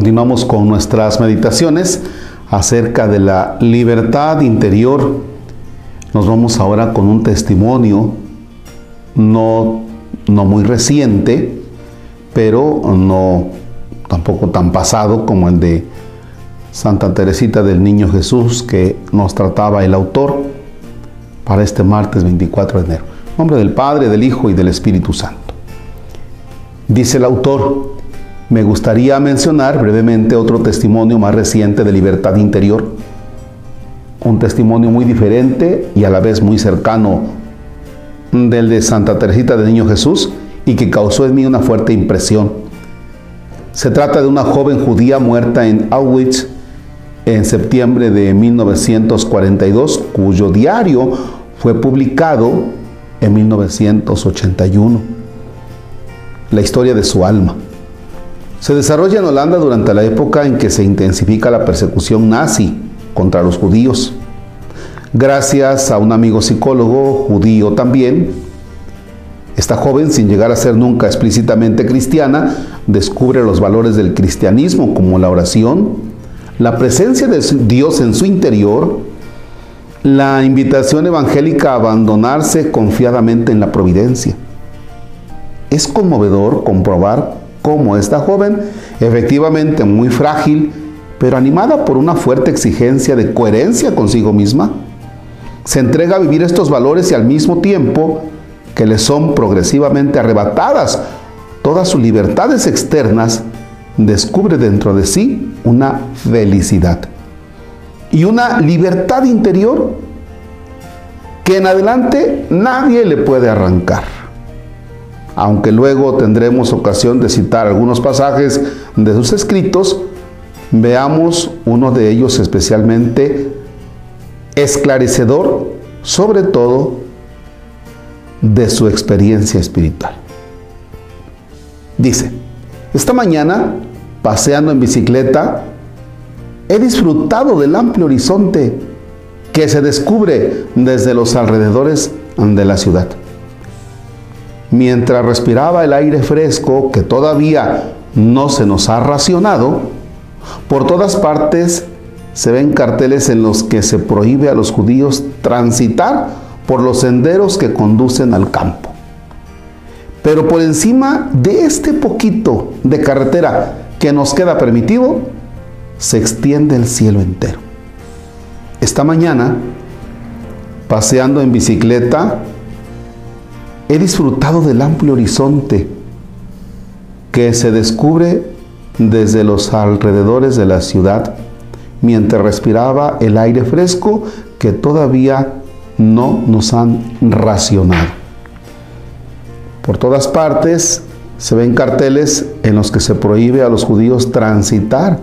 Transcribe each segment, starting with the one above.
Continuamos con nuestras meditaciones acerca de la libertad interior. Nos vamos ahora con un testimonio no, no muy reciente, pero no tampoco tan pasado como el de Santa Teresita del Niño Jesús que nos trataba el autor para este martes 24 de enero. En nombre del Padre, del Hijo y del Espíritu Santo. Dice el autor, me gustaría mencionar brevemente otro testimonio más reciente de libertad interior, un testimonio muy diferente y a la vez muy cercano del de Santa Teresita del Niño Jesús y que causó en mí una fuerte impresión. Se trata de una joven judía muerta en Auschwitz en septiembre de 1942, cuyo diario fue publicado en 1981. La historia de su alma. Se desarrolla en Holanda durante la época en que se intensifica la persecución nazi contra los judíos. Gracias a un amigo psicólogo judío también, esta joven, sin llegar a ser nunca explícitamente cristiana, descubre los valores del cristianismo como la oración, la presencia de Dios en su interior, la invitación evangélica a abandonarse confiadamente en la providencia. Es conmovedor comprobar cómo esta joven, efectivamente muy frágil, pero animada por una fuerte exigencia de coherencia consigo misma, se entrega a vivir estos valores y al mismo tiempo que le son progresivamente arrebatadas todas sus libertades externas, descubre dentro de sí una felicidad y una libertad interior que en adelante nadie le puede arrancar. Aunque luego tendremos ocasión de citar algunos pasajes de sus escritos, veamos uno de ellos especialmente esclarecedor, sobre todo de su experiencia espiritual. Dice, esta mañana, paseando en bicicleta, he disfrutado del amplio horizonte que se descubre desde los alrededores de la ciudad. Mientras respiraba el aire fresco que todavía no se nos ha racionado, por todas partes se ven carteles en los que se prohíbe a los judíos transitar por los senderos que conducen al campo. Pero por encima de este poquito de carretera que nos queda permitido, se extiende el cielo entero. Esta mañana, paseando en bicicleta, he disfrutado del amplio horizonte que se descubre desde los alrededores de la ciudad mientras respiraba el aire fresco que todavía no nos han racionado. Por todas partes se ven carteles en los que se prohíbe a los judíos transitar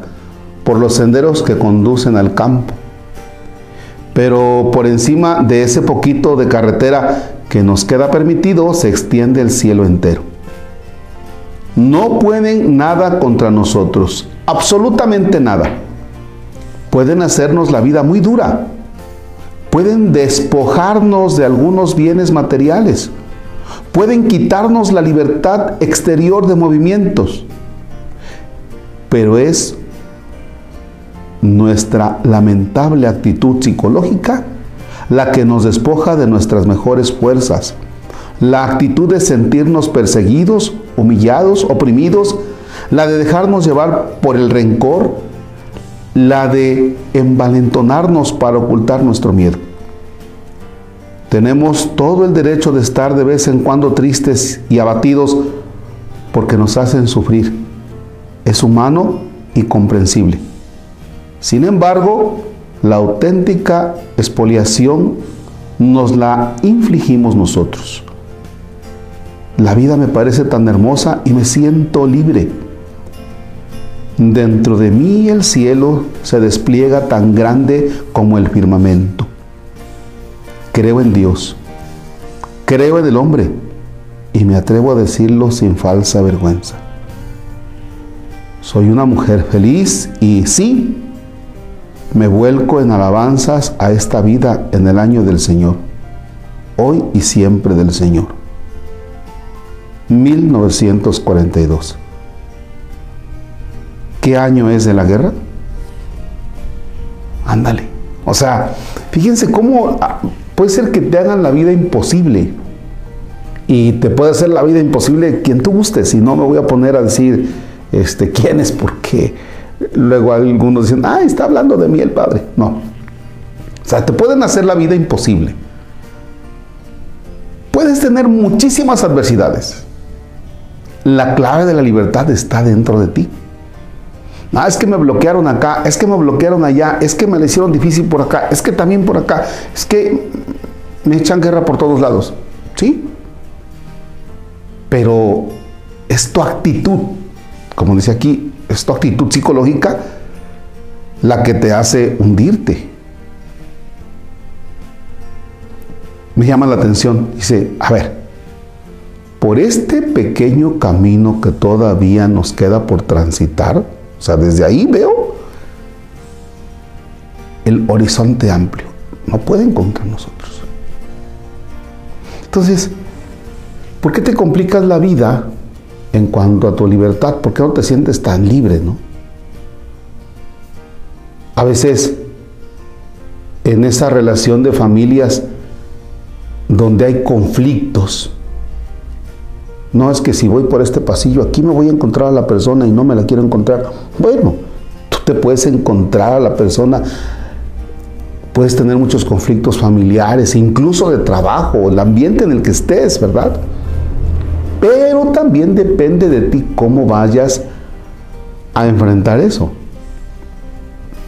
por los senderos que conducen al campo. Pero por encima de ese poquito de carretera que nos queda permitido se extiende el cielo entero. No pueden nada contra nosotros, absolutamente nada. Pueden hacernos la vida muy dura, pueden despojarnos de algunos bienes materiales, pueden quitarnos la libertad exterior de movimientos, pero es nuestra lamentable actitud psicológica la que nos despoja de nuestras mejores fuerzas, la actitud de sentirnos perseguidos, humillados, oprimidos, la de dejarnos llevar por el rencor, la de envalentonarnos para ocultar nuestro miedo. Tenemos todo el derecho de estar de vez en cuando tristes y abatidos porque nos hacen sufrir. Es humano y comprensible. Sin embargo, la auténtica expoliación nos la infligimos nosotros. La vida me parece tan hermosa y me siento libre. Dentro de mí el cielo se despliega tan grande como el firmamento. Creo en Dios, creo en el hombre y me atrevo a decirlo sin falsa vergüenza. Soy una mujer feliz y sí, me vuelco en alabanzas a esta vida en el año del Señor, hoy y siempre del Señor. 1942 qué año es de la guerra? Ándale. O sea, fíjense cómo ah, puede ser que te hagan la vida imposible. Y te puede hacer la vida imposible quien tú gustes. Y no me voy a poner a decir este, quién es, porque luego algunos dicen, ah, está hablando de mí el Padre. No. O sea, te pueden hacer la vida imposible. Puedes tener muchísimas adversidades. La clave de la libertad está dentro de ti. Ah, es que me bloquearon acá, es que me bloquearon allá, es que me le hicieron difícil por acá, es que también por acá, es que me echan guerra por todos lados. ¿Sí? Pero es tu actitud, como dice aquí, es tu actitud psicológica la que te hace hundirte. Me llama la atención, dice, a ver, por este pequeño camino que todavía nos queda por transitar, o sea, desde ahí veo el horizonte amplio. No pueden contra nosotros. Entonces, ¿por qué te complicas la vida en cuanto a tu libertad? ¿Por qué no te sientes tan libre, no? A veces, en esa relación de familias donde hay conflictos, no es que si voy por este pasillo, aquí me voy a encontrar a la persona y no me la quiero encontrar. Bueno, tú te puedes encontrar a la persona, puedes tener muchos conflictos familiares, incluso de trabajo, el ambiente en el que estés, ¿verdad? Pero también depende de ti cómo vayas a enfrentar eso.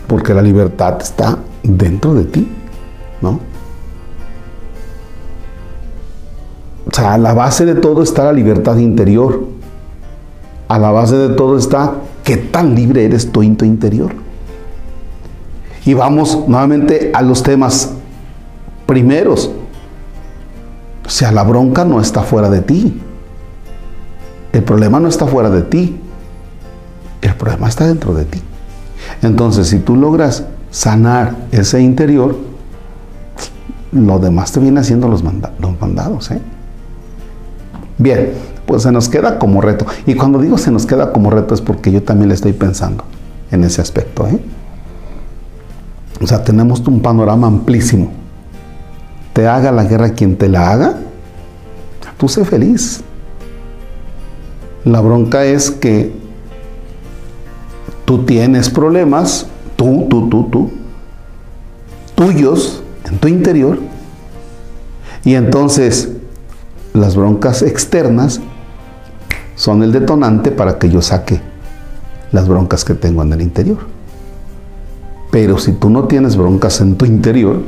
Porque la libertad está dentro de ti, ¿no? O sea, a la base de todo está la libertad interior. A la base de todo está qué tan libre eres tú en tu interior. Y vamos nuevamente a los temas primeros. O sea, la bronca no está fuera de ti. El problema no está fuera de ti. El problema está dentro de ti. Entonces, si tú logras sanar ese interior, lo demás te viene haciendo los, mandados. ¿eh? Bien, pues se nos queda como reto. Y cuando digo se nos queda como reto es porque yo también le estoy pensando en ese aspecto. ¿eh? O sea, tenemos un panorama amplísimo. Te haga la guerra quien te la haga, tú sé feliz. La bronca es que tú tienes problemas, tú, tú, tú, tú, tuyos en tu interior, y entonces las broncas externas son el detonante para que yo saque las broncas que tengo en el interior. Pero si tú no tienes broncas en tu interior,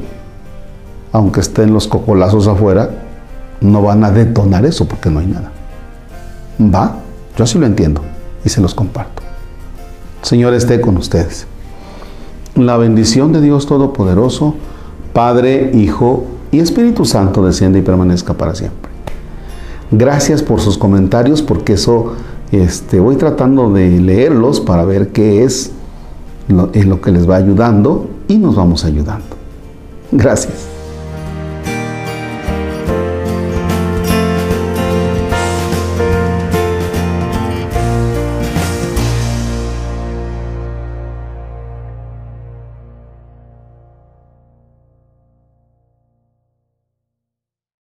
aunque estén los cocolazos afuera, no van a detonar eso porque no hay nada. ¿Va? Yo así lo entiendo y se los comparto. Señor esté con ustedes. La bendición de Dios Todopoderoso, Padre, Hijo y Espíritu Santo desciende y permanezca para siempre. Gracias por sus comentarios porque eso este, voy tratando de leerlos para ver qué es lo, lo que les va ayudando y nos vamos ayudando. Gracias.